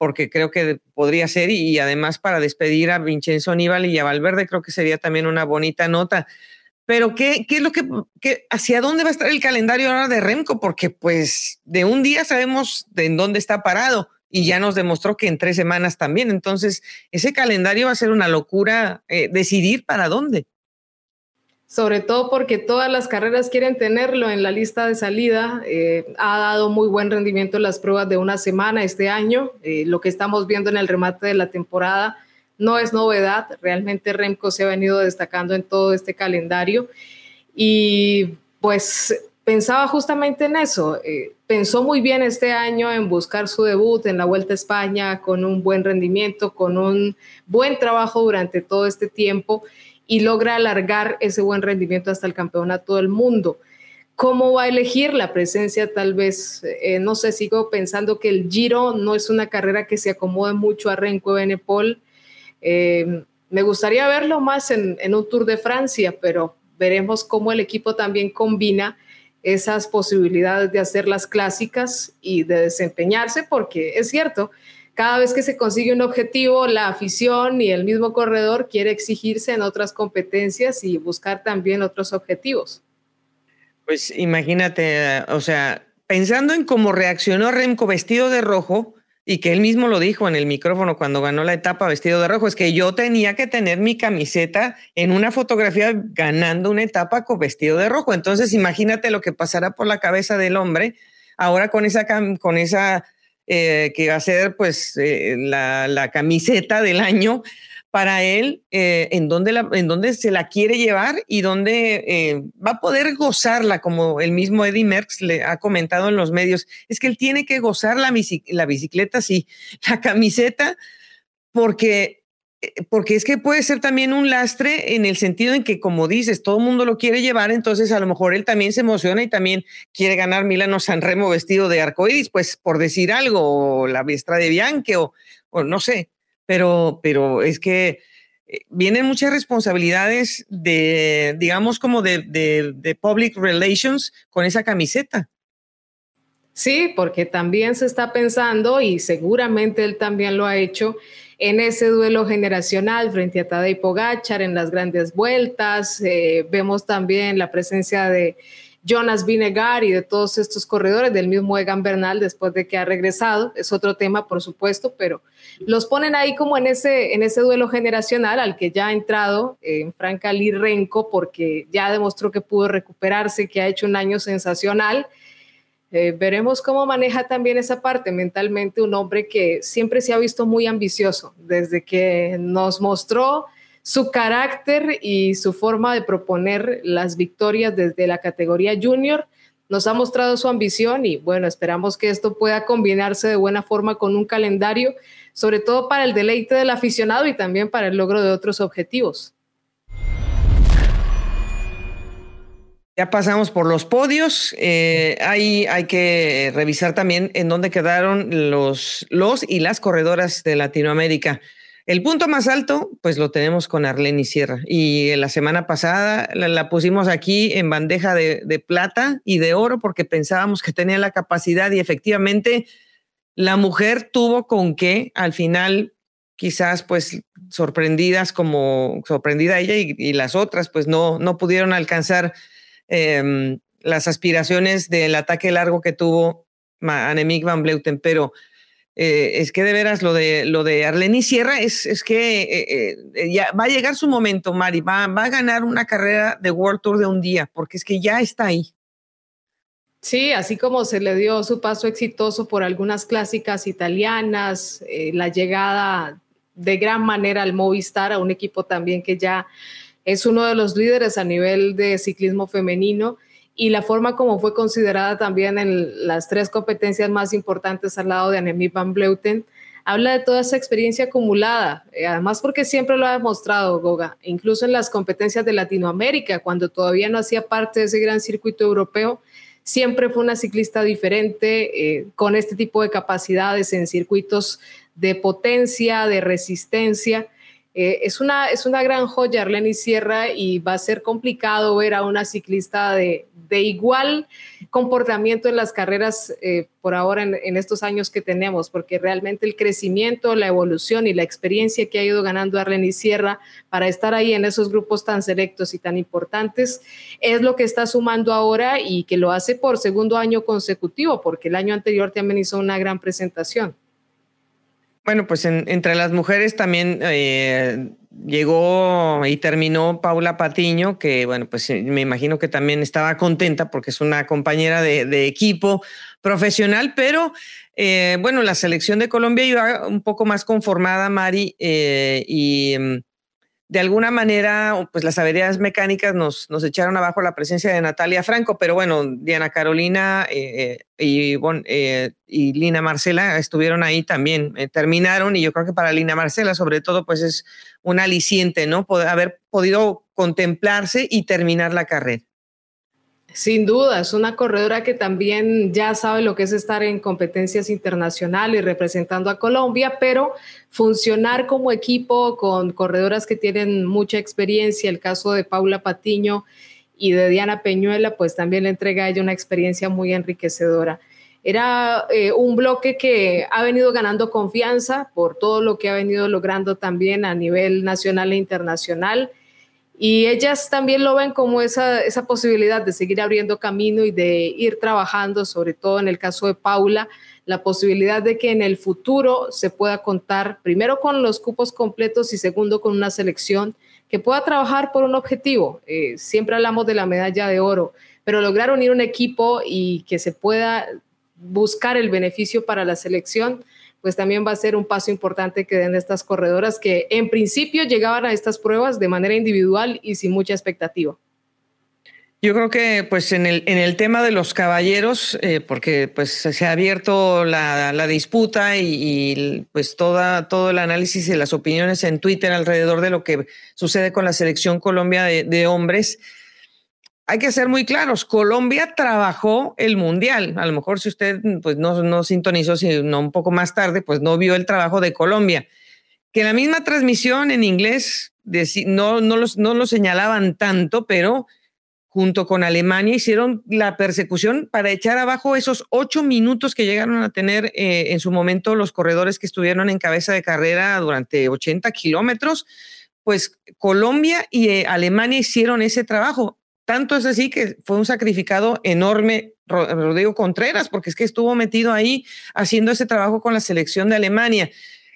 porque creo que podría ser y, además para despedir a Vincenzo Aníbal y a Valverde creo que sería también una bonita nota. Pero ¿qué, qué es lo que, qué, hacia dónde va a estar el calendario ahora de Remco? Porque pues de un día sabemos de en dónde está parado y ya nos demostró que en tres semanas también. Entonces, ese calendario va a ser una locura eh, decidir para dónde. Sobre todo porque todas las carreras quieren tenerlo en la lista de salida. Eh, ha dado muy buen rendimiento en las pruebas de una semana este año. Eh, lo que estamos viendo en el remate de la temporada no es novedad. Realmente Remco se ha venido destacando en todo este calendario. Y pues pensaba justamente en eso. Eh, pensó muy bien este año en buscar su debut en la Vuelta a España con un buen rendimiento, con un buen trabajo durante todo este tiempo y logra alargar ese buen rendimiento hasta el campeonato del mundo. ¿Cómo va a elegir la presencia? Tal vez, eh, no sé, sigo pensando que el Giro no es una carrera que se acomode mucho a Renko Benepol eh, me gustaría verlo más en, un Tour de Francia, pero veremos cómo el equipo también combina esas posibilidades de hacer las clásicas y de desempeñarse, porque es cierto, cada vez que se consigue un objetivo, la afición y el mismo corredor quiere exigirse en otras competencias y buscar también otros objetivos. Pues imagínate, o sea, pensando en cómo reaccionó Remco vestido de rojo, y que él mismo lo dijo en el micrófono cuando ganó la etapa vestido de rojo, es que yo tenía que tener mi camiseta en una fotografía ganando una etapa con vestido de rojo. Entonces imagínate lo que pasará por la cabeza del hombre ahora con esa, con esa eh, que va a ser pues eh, la, camiseta del año para él eh, en, dónde en dónde se la quiere llevar y dónde eh, va a poder gozarla, como el mismo Eddie Merckx le ha comentado en los medios. Es que él tiene que gozar la, la bicicleta, sí, la camiseta, porque, porque es que puede ser también un lastre en el sentido en que, como dices, todo el mundo lo quiere llevar, entonces a lo mejor él también se emociona y también quiere ganar Milano Sanremo vestido de arcoíris, pues por decir algo, o la Viestra de Bianche, o, o no sé pero, pero es que eh, vienen muchas responsabilidades de, digamos, como de, de, public relations con esa camiseta. Sí, porque también se está pensando, y seguramente él también lo ha hecho, en ese duelo generacional frente a Tadej Pogachar en las grandes vueltas. Eh, vemos también la presencia de Jonas Vinegar y de todos estos corredores, del mismo Egan Bernal después de que ha regresado. Es otro tema, por supuesto, pero los ponen ahí como en ese, en ese duelo generacional al que ya ha entrado en eh, Franca Renko porque ya demostró que pudo recuperarse, que ha hecho un año sensacional. Eh, veremos cómo maneja también esa parte mentalmente un hombre que siempre se ha visto muy ambicioso, desde que nos mostró su carácter y su forma de proponer las victorias desde la categoría junior. Nos ha mostrado su ambición y bueno, esperamos que esto pueda combinarse de buena forma con un calendario, sobre todo para el deleite del aficionado y también para el logro de otros objetivos. Ya pasamos por los podios. Eh, hay, hay que revisar también en dónde quedaron los, los y las corredoras de Latinoamérica. El punto más alto, pues lo tenemos con Arlene Sierra. Y la semana pasada la, pusimos aquí en bandeja de, de, plata y de oro porque pensábamos que tenía la capacidad y efectivamente la mujer tuvo con qué al final quizás pues sorprendidas como sorprendida ella y, las otras pues no, no pudieron alcanzar em, las aspiraciones del ataque largo que tuvo Annemiek van Bleuten, pero eh, es que de veras lo de, lo de Arleni Sierra es, es que eh, eh, ya va a llegar su momento, Mari, va, va, a ganar una carrera de World Tour de un día, porque es que ya está ahí. Sí, así como se le dio su paso exitoso por algunas clásicas italianas, la llegada de gran manera al Movistar, a un equipo también que ya es uno de los líderes a nivel de ciclismo femenino y la forma como fue considerada también en las tres competencias más importantes al lado de Annemiek van Bleuten, habla de toda esa experiencia acumulada, eh, además porque siempre lo ha demostrado Goga, incluso en las competencias de Latinoamérica, cuando todavía no hacía parte de ese gran circuito europeo, siempre fue una ciclista diferente, eh, con este tipo de capacidades en circuitos de potencia, de resistencia. Eh, es, una, es una gran joya Arlene Sierra y va a ser complicado ver a una ciclista de, de igual comportamiento en las carreras eh, por ahora en, estos años que tenemos, porque realmente el crecimiento, la evolución y la experiencia que ha ido ganando Arlen Sierra para estar ahí en esos grupos tan selectos y tan importantes es lo que está sumando ahora y que lo hace por segundo año consecutivo, porque el año anterior también hizo una gran presentación. Bueno, pues entre las mujeres también eh, llegó y terminó Paula Patiño, que bueno, pues eh, me imagino que también estaba contenta porque es una compañera de, equipo profesional, pero eh, bueno, la selección de Colombia iba un poco más conformada, Mari, y mm, de alguna manera, pues las averías mecánicas nos, nos echaron abajo la presencia de Natalia Franco, pero bueno, Diana Carolina eh, eh, y, eh, y Lina Marcela estuvieron ahí también, terminaron y yo creo que para Lina Marcela sobre todo pues es un aliciente, ¿no? Poder haber podido contemplarse y terminar la carrera. Sin duda, es una corredora que también ya sabe lo que es estar en competencias internacionales representando a Colombia, pero funcionar como equipo con corredoras que tienen mucha experiencia, el caso de Paula Patiño y de Diana Peñuela, pues también le entrega a ella una experiencia muy enriquecedora. Era eh, un bloque que ha venido ganando confianza por todo lo que ha venido logrando también a nivel nacional e internacional y ellas también lo ven como esa, esa posibilidad de seguir abriendo camino y de ir trabajando, sobre todo en el caso de Paula, la posibilidad de que en el futuro se pueda contar primero con los cupos completos y segundo con una selección que pueda trabajar por un objetivo. Eh, siempre hablamos de la medalla de oro, pero lograr unir un equipo y que se pueda buscar el beneficio para la selección pues también va a ser un paso importante que den estas corredoras que en principio llegaban a estas pruebas de manera individual y sin mucha expectativa. Yo creo que pues en el, en el tema de los caballeros, eh, porque pues se ha abierto la, disputa y, pues toda, todo el análisis y las opiniones en Twitter alrededor de lo que sucede con la selección Colombia de hombres, hay que ser muy claros, Colombia trabajó el Mundial. A lo mejor si usted pues, no, no sintonizó, sino un poco más tarde, pues no vio el trabajo de Colombia. Que la misma transmisión en inglés no, no, los, no lo señalaban tanto, pero junto con Alemania hicieron la persecución para echar abajo esos ocho minutos que llegaron a tener eh, en su momento los corredores que estuvieron en cabeza de carrera durante 80 kilómetros. Pues Colombia y eh, Alemania hicieron ese trabajo. Tanto es así que fue un sacrificado enorme Rodrigo Contreras, porque es que estuvo metido ahí haciendo ese trabajo con la selección de Alemania.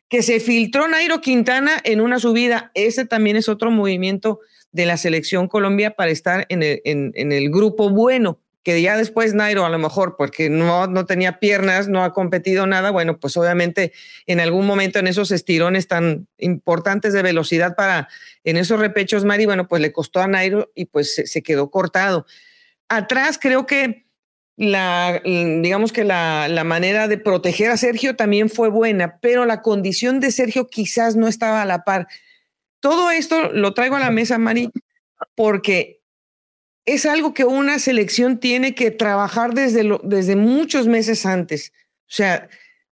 Que se filtró Nairo Quintana en una subida, ese también es otro movimiento de la selección Colombia para estar en el, en el grupo bueno que ya después Nairo a lo mejor porque no, no tenía piernas, no ha competido nada, bueno, pues obviamente en algún momento en esos estirones tan importantes de velocidad para en esos repechos, Mari, bueno, pues le costó a Nairo y pues se, quedó cortado. Atrás creo que la, digamos que la, la manera de proteger a Sergio también fue buena, pero la condición de Sergio quizás no estaba a la par. Todo esto lo traigo a la mesa, Mari, porque es algo que una selección tiene que trabajar desde, desde muchos meses antes. O sea,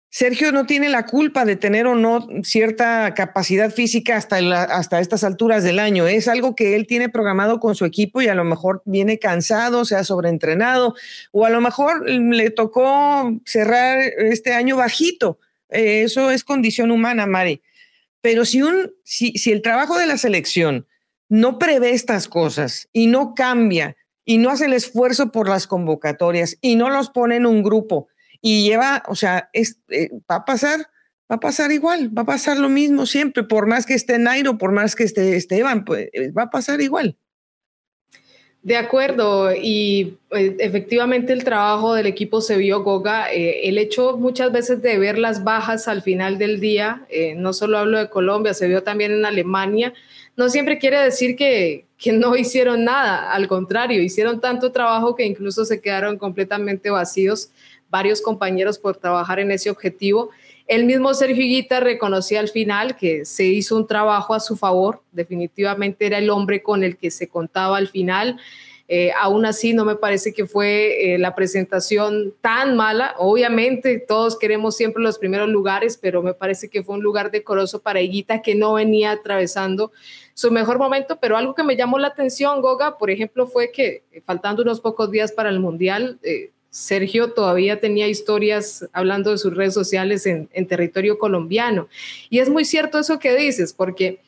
Sergio no tiene la culpa de tener o no cierta capacidad física hasta, hasta estas alturas del año. Es algo que él tiene programado con su equipo y a lo mejor viene cansado, se ha sobreentrenado o a lo mejor le tocó cerrar este año bajito. Eh, eso es condición humana, Mari. Pero si, un, si, si el trabajo de la selección no prevé estas cosas y no cambia y no hace el esfuerzo por las convocatorias y no los pone en un grupo y lleva, o sea, eh, va a pasar, va a pasar igual, va a pasar lo mismo siempre, por más que esté Nairo, por más que esté Esteban, pues eh, va a pasar igual. De acuerdo, y eh, efectivamente el trabajo del equipo se vio Goga. el hecho muchas veces de ver las bajas al final del día, no solo hablo de Colombia, se vio también en Alemania, no siempre quiere decir que, no hicieron nada, al contrario, hicieron tanto trabajo que incluso se quedaron completamente vacíos varios compañeros por trabajar en ese objetivo. El mismo Sergio Higuita reconocía al final que se hizo un trabajo a su favor, definitivamente era el hombre con el que se contaba al final. Eh, aún así, no me parece que fue eh, la presentación tan mala. Obviamente, todos queremos siempre los primeros lugares, pero me parece que fue un lugar decoroso para Higuita que no venía atravesando su mejor momento. Pero algo que me llamó la atención, Goga, por ejemplo, fue que eh, faltando unos pocos días para el Mundial, Sergio todavía tenía historias hablando de sus redes sociales en territorio colombiano. Y es muy cierto eso que dices, porque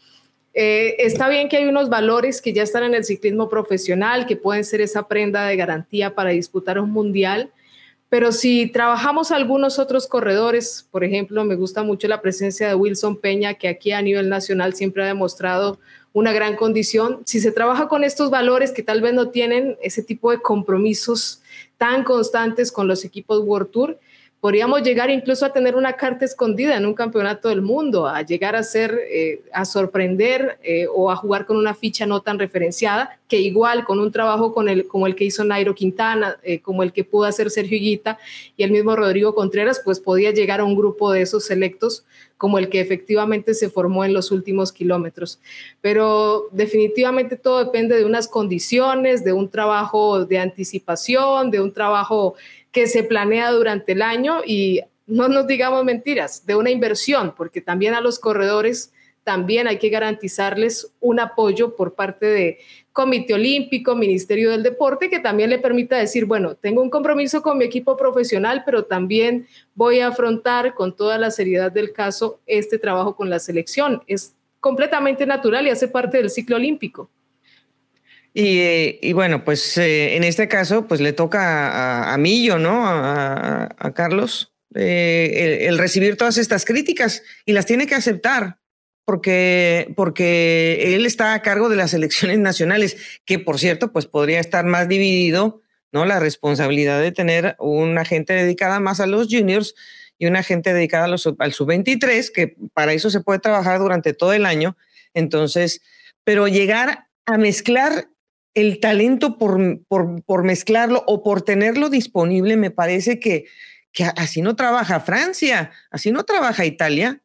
eh, está bien que hay unos valores que ya están en el ciclismo profesional, que pueden ser esa prenda de garantía para disputar un mundial, pero si trabajamos algunos otros corredores, por ejemplo, me gusta mucho la presencia de Wilson Peña, que aquí a nivel nacional siempre ha demostrado una gran condición. Si se trabaja con estos valores que tal vez no tienen ese tipo de compromisos tan constantes con los equipos World Tour, podríamos llegar incluso a tener una carta escondida en un campeonato del mundo, a llegar a ser, eh, a sorprender eh, o a jugar con una ficha no tan referenciada, que igual con un trabajo con el, como el que hizo Nairo Quintana, eh, como el que pudo hacer Sergio Higuita y el mismo Rodrigo Contreras, pues podía llegar a un grupo de esos selectos como el que efectivamente se formó en los últimos kilómetros. Pero definitivamente todo depende de unas condiciones, de un trabajo de anticipación, de un trabajo que se planea durante el año y no nos digamos mentiras, de una inversión, porque también a los corredores también hay que garantizarles un apoyo por parte de Comité Olímpico, Ministerio del Deporte, que también le permita decir, bueno, tengo un compromiso con mi equipo profesional, pero también voy a afrontar con toda la seriedad del caso este trabajo con la selección. Es completamente natural y hace parte del ciclo olímpico. Y, bueno, pues eh, en este caso, pues le toca a, Millo, ¿no? A, Carlos, eh, el, recibir todas estas críticas y las tiene que aceptar. Porque, porque él está a cargo de las elecciones nacionales, que por cierto, pues podría estar más dividido, ¿no? La responsabilidad de tener una gente dedicada más a los juniors y una gente dedicada a los, al sub-23, que para eso se puede trabajar durante todo el año. Entonces, pero llegar a mezclar el talento por, por, mezclarlo o por tenerlo disponible, me parece que, que así no trabaja Francia, así no trabaja Italia.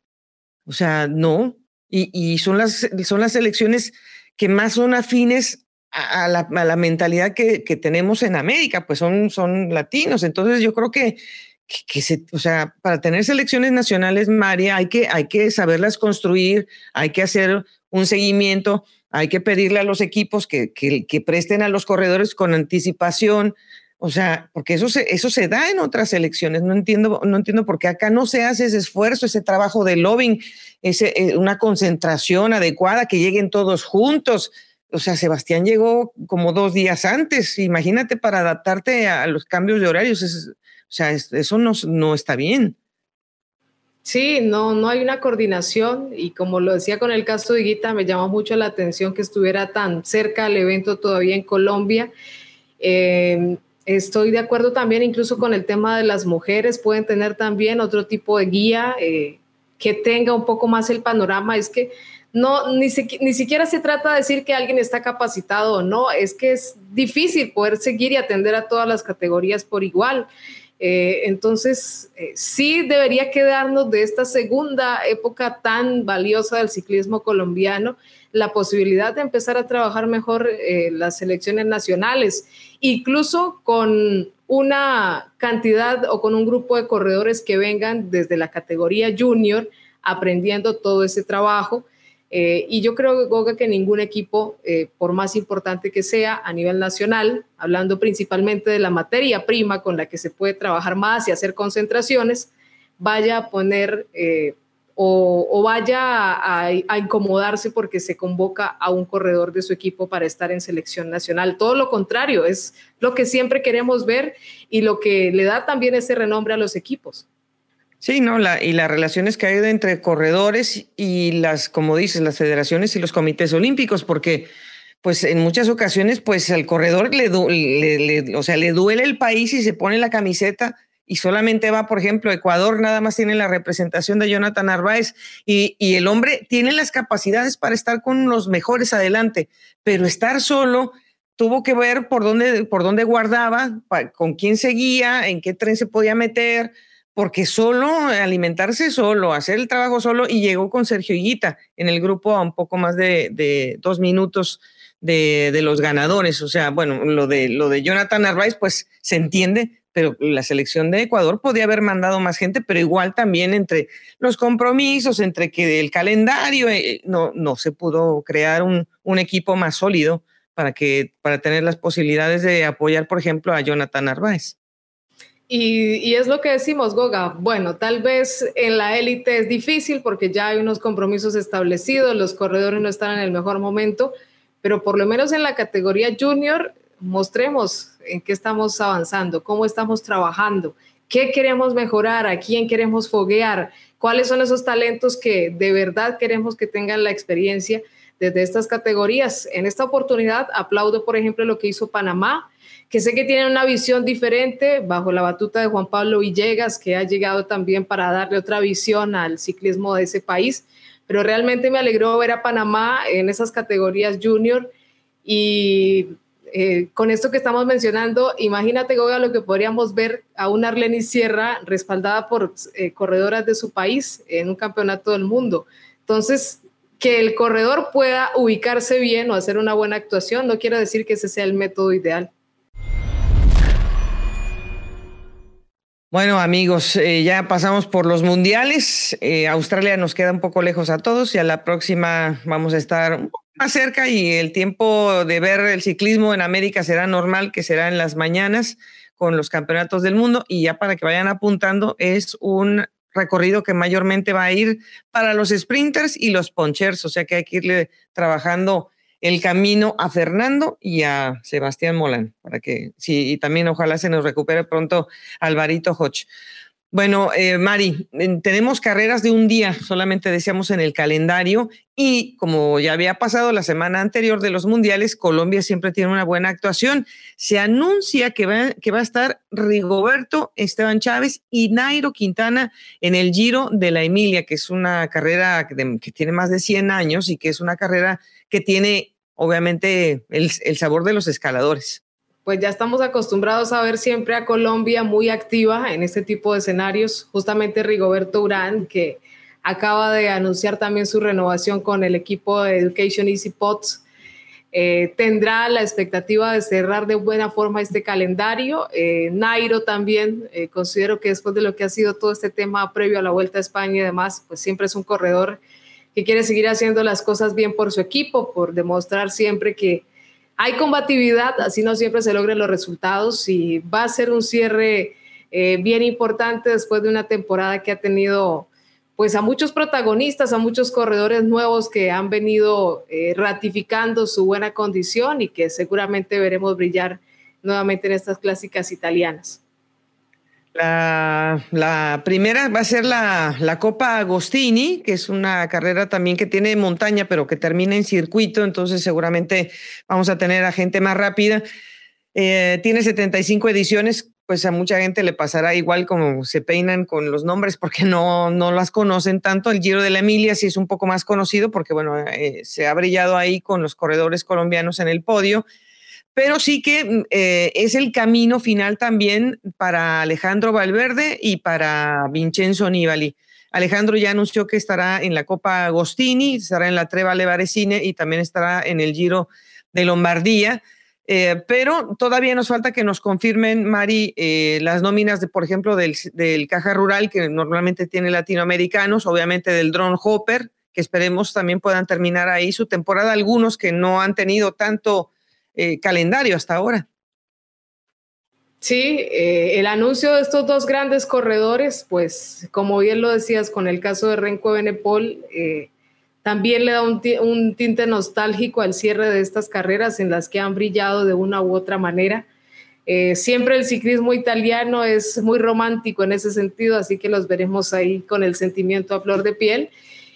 O sea, no. Y, son, las, son las elecciones que más son afines a, la, la, mentalidad que, que, tenemos en América, pues son, son latinos. Entonces yo creo que, que, se, o sea, para tener selecciones nacionales, María, hay que, hay que saberlas construir, hay que hacer un seguimiento hay que pedirle a los equipos que, que, presten a los corredores con anticipación, o sea, porque eso se, eso se da en otras elecciones. No entiendo, no entiendo por qué acá no se hace ese esfuerzo, ese trabajo de lobbying, ese, eh, una concentración adecuada, que lleguen todos juntos. O sea, Sebastián llegó como dos días antes. Imagínate para adaptarte a los cambios de horarios. o sea, eso no, no está bien. Sí, no, no hay una coordinación y como lo decía con el caso de Guita, me llamó mucho la atención que estuviera tan cerca del evento todavía en Colombia. Em, estoy de acuerdo también incluso con el tema de las mujeres, pueden tener también otro tipo de guía eh, que tenga un poco más el panorama. Es que no, ni, ni siquiera se trata de decir que alguien está capacitado o no, es que es difícil poder seguir y atender a todas las categorías por igual. Eh, entonces, eh, sí debería quedarnos de esta segunda época tan valiosa del ciclismo colombiano la posibilidad de empezar a trabajar mejor eh, las selecciones nacionales, incluso con una cantidad o con un grupo de corredores que vengan desde la categoría junior aprendiendo todo ese trabajo eh, y yo creo, Goga, que ningún equipo, eh, por más importante que sea a nivel nacional, hablando principalmente de la materia prima con la que se puede trabajar más y hacer concentraciones, vaya a poner eh, o, vaya a, a, incomodarse porque se convoca a un corredor de su equipo para estar en selección nacional. Todo lo contrario, es lo que siempre queremos ver y lo que le da también ese renombre a los equipos. Sí, no, y las relaciones que hay entre corredores y las, como dices, las federaciones y los comités olímpicos, porque pues en muchas ocasiones, pues al corredor le, le, o sea, le duele el país y se pone la camiseta y solamente va, por ejemplo, Ecuador nada más tiene la representación de Jonathan Narváez y, y el hombre tiene las capacidades para estar con los mejores adelante, pero estar solo tuvo que ver por dónde, por dónde guardaba, con quién seguía, en qué tren se podía meter, porque solo alimentarse solo, hacer el trabajo solo, y llegó con Sergio Higuita en el grupo a un poco más de, dos minutos de, los ganadores. O sea, bueno, lo de, lo de Jonathan Narváez, pues se entiende, pero la selección de Ecuador podía haber mandado más gente, pero igual también entre los compromisos, entre que el calendario, eh, no, no se pudo crear un, un equipo más sólido para, que, para tener las posibilidades de apoyar, por ejemplo, a Jonathan Narváez. Y, es lo que decimos, Goga. Bueno, tal vez en la élite es difícil porque ya hay unos compromisos establecidos, los corredores no están en el mejor momento, pero por lo menos en la categoría junior mostremos en qué estamos avanzando, cómo estamos trabajando, qué queremos mejorar, a quién queremos foguear, cuáles son esos talentos que de verdad queremos que tengan la experiencia desde estas categorías. En esta oportunidad aplaudo, por ejemplo, lo que hizo Panamá que sé que tienen una visión diferente bajo la batuta de Juan Pablo Villegas, que ha llegado también para darle otra visión al ciclismo de ese país. Pero realmente me alegró ver a Panamá en esas categorías junior y eh, con esto que estamos mencionando, imagínate, Goga, lo que podríamos ver a una Arleni Sierra respaldada por eh, corredoras de su país en un campeonato del mundo. Entonces, que el corredor pueda ubicarse bien o hacer una buena actuación no quiere decir que ese sea el método ideal. Bueno, amigos, eh, ya pasamos por los mundiales. Eh, Australia nos queda un poco lejos a todos y a la próxima vamos a estar más cerca y el tiempo de ver el ciclismo en América será normal, que será en las mañanas con los campeonatos del mundo y ya para que vayan apuntando es un recorrido que mayormente va a ir para los sprinters y los ponchers, o sea que hay que irle trabajando el camino a Fernando y a Sebastián Molán, para que sí, y también ojalá se nos recupere pronto Alvarito Hodge. Bueno, eh, Mari, tenemos carreras de un día, solamente decíamos en el calendario, y como ya había pasado la semana anterior de los mundiales, Colombia siempre tiene una buena actuación. Se anuncia que va, que va a estar Rigoberto Esteban Chávez y Nairo Quintana en el Giro de la Emilia, que es una carrera que, que tiene más de 100 años y que es una carrera que tiene obviamente el, sabor de los escaladores. Pues ya estamos acostumbrados a ver siempre a Colombia muy activa en este tipo de escenarios. Justamente Rigoberto Urán, que acaba de anunciar también su renovación con el equipo de Education Easy Pots, eh, tendrá la expectativa de cerrar de buena forma este calendario. Eh, Nairo también, eh, considero que después de lo que ha sido todo este tema previo a la Vuelta a España y demás, pues siempre es un corredor que quiere seguir haciendo las cosas bien por su equipo, por demostrar siempre que hay combatividad, así no siempre se logran los resultados y va a ser un cierre eh, bien importante después de una temporada que ha tenido pues a muchos protagonistas, a muchos corredores nuevos que han venido eh, ratificando su buena condición y que seguramente veremos brillar nuevamente en estas clásicas italianas. La, primera va a ser la, Copa Agostini, que es una carrera también que tiene montaña, pero que termina en circuito, entonces seguramente vamos a tener a gente más rápida. Eh, tiene 75 ediciones, pues a mucha gente le pasará igual como se peinan con los nombres porque no, no las conocen tanto. El Giro de la Emilia sí es un poco más conocido porque, bueno, eh, se ha brillado ahí con los corredores colombianos en el podio pero sí que mm, eh, es el camino final también para Alejandro Valverde y para Vincenzo Nibali. Alejandro ya anunció que estará en la Copa Agostini, estará en la Treva Levarecine y también estará en el Giro de Lombardía. Eh, pero todavía nos falta que nos confirmen, Mari, eh, las nóminas, de, por ejemplo, del, Caja Rural, que normalmente tiene latinoamericanos, obviamente del Drone Hopper, que esperemos también puedan terminar ahí su temporada. Algunos que no han tenido tanto eh, calendario hasta ahora. Sí, eh, el anuncio de estos dos grandes corredores, pues como bien lo decías con el caso de Renko Benepol, eh, también le da un, tinte nostálgico al cierre de estas carreras en las que han brillado de una u otra manera. siempre el ciclismo italiano es muy romántico en ese sentido, así que los veremos ahí con el sentimiento a flor de piel.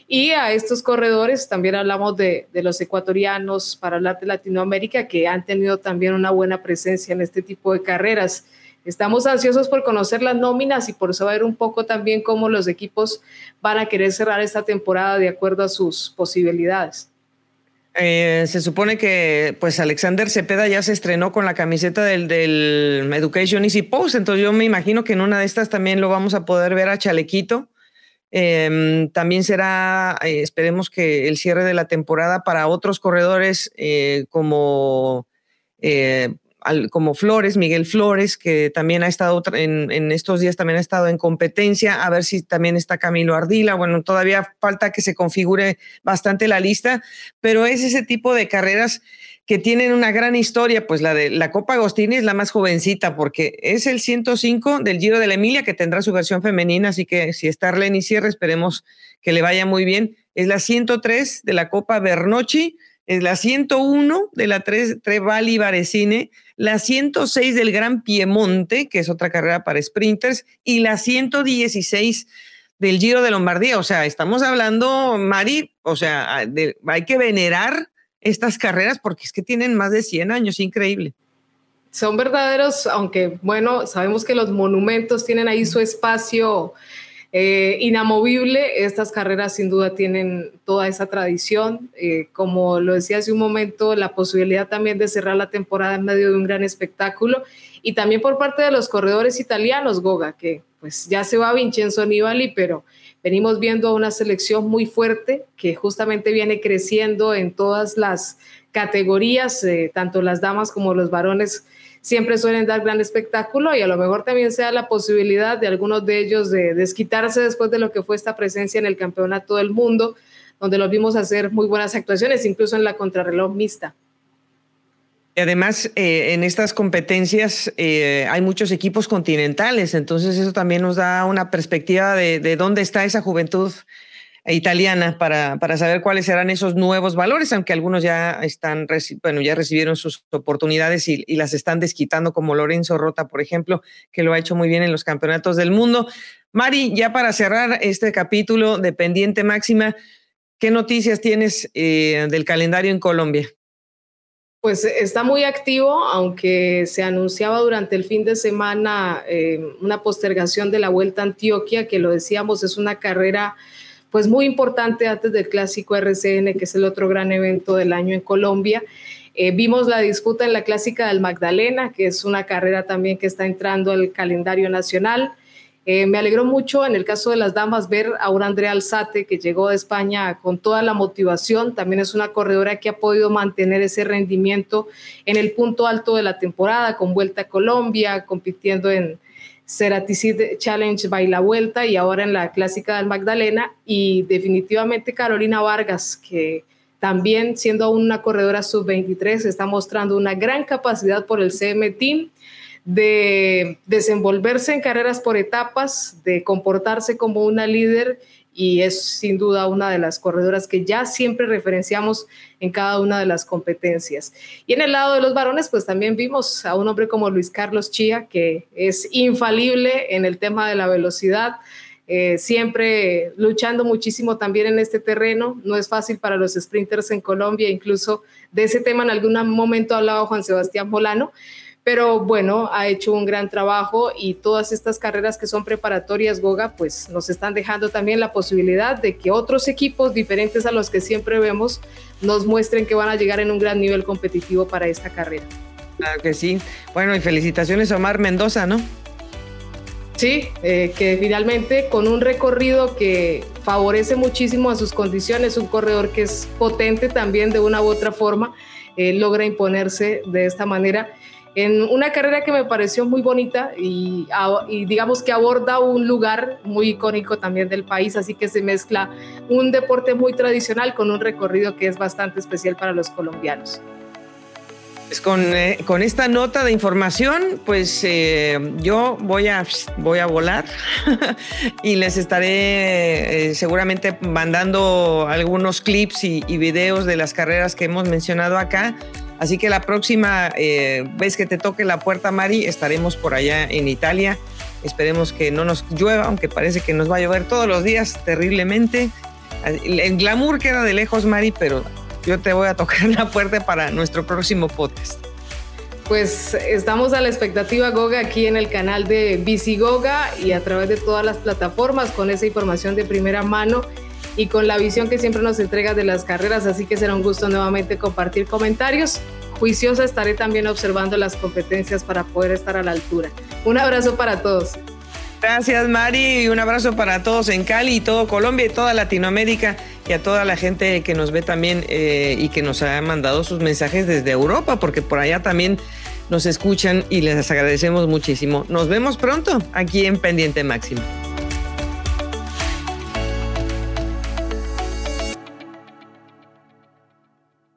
Y a estos corredores también hablamos de, los ecuatorianos para hablar de Latinoamérica que han tenido también una buena presencia en este tipo de carreras. Estamos ansiosos por conocer las nóminas y por saber un poco también cómo los equipos van a querer cerrar esta temporada de acuerdo a sus posibilidades. Eh, se supone que pues Alexander Cepeda ya se estrenó con la camiseta del, del, Education Easy Post, entonces yo me imagino que en una de estas también lo vamos a poder ver a Chalequito. Em, también será, eh, esperemos que el cierre de la temporada para otros corredores eh, como como Flores, Miguel Flores, que también ha estado en, estos días, también ha estado en competencia, a ver si también está Camilo Ardila. Bueno, todavía falta que se configure bastante la lista, pero es ese tipo de carreras que tienen una gran historia, pues la de la Copa Agostini es la más jovencita porque es el 105 del Giro de la Emilia que tendrá su versión femenina, así que si está Arlene y cierre, esperemos que le vaya muy bien. Es la 103 de la Copa Bernocchi, es la 101 de la Trevali Varesine, la 106 del Gran Piemonte, que es otra carrera para sprinters, y la 116 del Giro de Lombardía. O sea, estamos hablando, Mari, o sea, hay que venerar estas carreras porque es que tienen más de 100 años, increíble. Son verdaderos, aunque bueno, sabemos que los monumentos tienen ahí su espacio eh, inamovible, estas carreras sin duda tienen toda esa tradición. Eh, como lo decía hace un momento, la posibilidad también de cerrar la temporada en medio de un gran espectáculo. Y también por parte de los corredores italianos, Goga, que pues ya se va Vincenzo Nibali, pero venimos viendo a una selección muy fuerte que justamente viene creciendo en todas las categorías, eh, tanto las damas como los varones siempre suelen dar gran espectáculo y a lo mejor también sea la posibilidad de algunos de ellos de desquitarse después de lo que fue esta presencia en el Campeonato del Mundo, donde los vimos hacer muy buenas actuaciones, incluso en la contrarreloj mixta. Además, eh, en estas competencias eh, hay muchos equipos continentales, entonces eso también nos da una perspectiva de dónde está esa juventud italiana para, para saber cuáles serán esos nuevos valores, aunque algunos ya están, bueno, ya recibieron sus oportunidades y, las están desquitando, como Lorenzo Rota, por ejemplo, que lo ha hecho muy bien en los campeonatos del mundo. Mari, ya para cerrar este capítulo de pendiente máxima, ¿qué noticias tienes eh, del calendario en Colombia? Pues está muy activo, aunque se anunciaba durante el fin de semana eh, una postergación de la Vuelta a Antioquia, que lo decíamos, es una carrera pues muy importante antes del clásico RCN, que es el otro gran evento del año en Colombia. Eh, vimos la disputa en la clásica del Magdalena, que es una carrera también que está entrando al calendario nacional. Eh, me alegró mucho en el caso de las damas ver a una Andrea Alzate que llegó de España con toda la motivación. También es una corredora que ha podido mantener ese rendimiento en el punto alto de la temporada, con vuelta a Colombia, compitiendo en, Ceraticid Challenge Baila Vuelta y ahora en la clásica del Magdalena. Y definitivamente Carolina Vargas que también siendo una corredora sub-23 está mostrando una gran capacidad por el CM Team de desenvolverse en carreras por etapas, de comportarse como una líder y es sin duda una de las corredoras que ya siempre referenciamos en cada una de las competencias. Y en el lado de los varones, pues también vimos a un hombre como Luis Carlos Chía, que es infalible en el tema de la velocidad, eh, siempre luchando muchísimo también en este terreno. No es fácil para los sprinters en Colombia, incluso de ese tema en algún momento hablaba Juan Sebastián Molano, pero bueno, ha hecho un gran trabajo y todas estas carreras que son preparatorias, Goga, pues nos están dejando también la posibilidad de que otros equipos diferentes a los que siempre vemos nos muestren que van a llegar en un gran nivel competitivo para esta carrera. Claro que sí. Bueno, y felicitaciones a Omar Mendoza, ¿no? Sí, eh, que finalmente con un recorrido que favorece muchísimo a sus condiciones, un corredor que es potente también de una u otra forma, eh, logra imponerse de esta manera en una carrera que me pareció muy bonita y, digamos que aborda un lugar muy icónico también del país, así que se mezcla un deporte muy tradicional con un recorrido que es bastante especial para los colombianos. Pues con, eh, con, esta nota de información, pues eh, yo voy a, voy a volar y les estaré eh, seguramente mandando algunos clips y, y videos de las carreras que hemos mencionado acá Así que la próxima eh, vez que te toque la puerta, Mari, estaremos por allá en Italia. Esperemos que no nos llueva, aunque parece que nos va a llover todos los días terriblemente. El glamour queda de lejos, Mari, pero yo te voy a tocar la puerta para nuestro próximo podcast. Pues estamos a la expectativa, Goga, aquí en el canal de Goga y a través de todas las plataformas con esa información de primera mano y con la visión que siempre nos entrega de las carreras, así que será un gusto nuevamente compartir comentarios. Juiciosa estaré también observando las competencias para poder estar a la altura. Un abrazo para todos. Gracias, Mari, y un abrazo para todos en Cali y todo Colombia y toda Latinoamérica y a toda la gente que nos ve también eh, y que nos ha mandado sus mensajes desde Europa, porque por allá también nos escuchan y les agradecemos muchísimo. Nos vemos pronto aquí en Pendiente Máximo.